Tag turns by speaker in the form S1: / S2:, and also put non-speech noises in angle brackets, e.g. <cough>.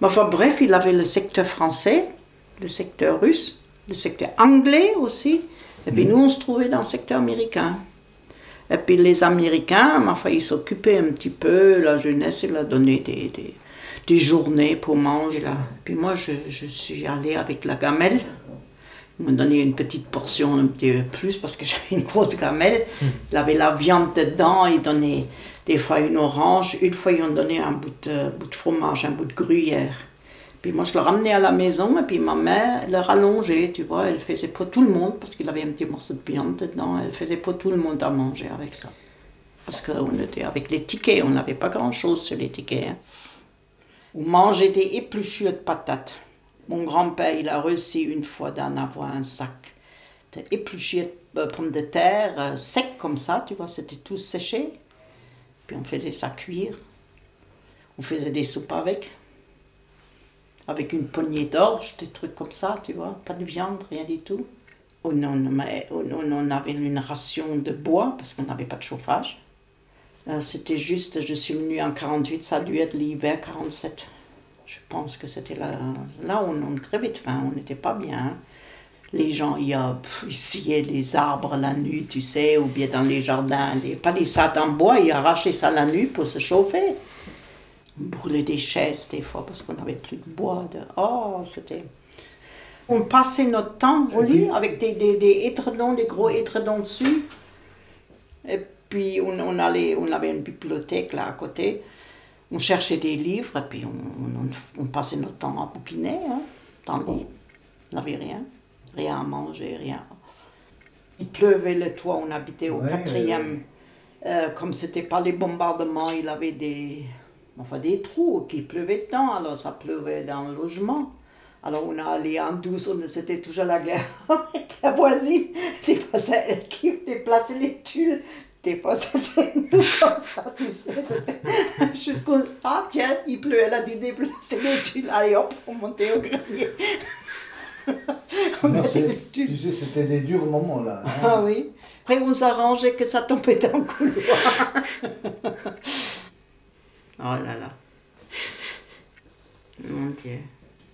S1: Mais enfin bref, il avait le secteur français, le secteur russe, le secteur anglais aussi. Et puis nous, on se trouvait dans le secteur américain. Et puis les Américains, enfin, ils s'occupaient un petit peu, la jeunesse, il a donné des, des, des journées pour manger. Là. Puis moi, je, je suis allée avec la gamelle. M'ont donné une petite portion, un petit peu plus, parce que <laughs> j'avais une grosse gamelle. Il avait la viande dedans, ils donnaient des fois une orange. Une fois, ils ont donné un bout de, bout de fromage, un bout de gruyère. Puis moi, je le ramenais à la maison, et puis ma mère, le rallongeait, tu vois. Elle faisait pour tout le monde, parce qu'il avait un petit morceau de viande dedans. Elle faisait pour tout le monde à manger avec ça. Parce qu'on était avec les tickets, on n'avait pas grand-chose sur les tickets. Hein. On mangeait des épluchures de patates. Mon grand-père, il a reçu une fois d'en avoir un sac d'épluchures de pommes de terre, euh, sec comme ça, tu vois, c'était tout séché. Puis on faisait ça cuire. On faisait des soupes avec. Avec une poignée d'orge, des trucs comme ça, tu vois. Pas de viande, rien du tout. On, on, on, on avait une ration de bois parce qu'on n'avait pas de chauffage. Euh, C'était juste, je suis venue en 48, ça a dû être l'hiver 47. Je pense que c'était là, là où on, on crevait de faim, on n'était pas bien. hein. Les gens, il y a, pff, sciaient des arbres la nuit, tu sais, ou bien dans les jardins, des, pas des sacs en bois, ils arrachaient ça la nuit pour se chauffer. On brûlait des chaises des fois parce qu'on n'avait plus de bois. De... Oh, c'était... On passait notre temps au lit avec des, des, des étredons, des gros étredons dessus. Et puis on, on, allait, on avait une bibliothèque là à côté. On cherchait des livres et puis on, on, on passait notre temps à bouquiner hein, dans le lit. On n'avait rien, rien à manger, rien. Il pleuvait le toit, on habitait au
S2: Ouais,
S1: quatrième. Euh, comme c'était pas les bombardements, il avait des, enfin, des trous qui pleuvaient dedans, alors ça pleuvait dans le logement. Alors on allé en douce, on- c'était toujours la guerre <laughs> avec la voisine. Qui déplaçait les tuiles, c'était nous <laughs> comme ça, tu sais. Jusqu'au. Ah tiens, il pleut, elle a dit déplacer les tuiles. Allez hop, on montait au grenier. <laughs>
S2: Non, tu sais, c'était des durs moments là. hein.
S1: Ah oui. Après, on s'arrangeait que ça tombait dans le couloir. <laughs> oh là là. Mon Dieu.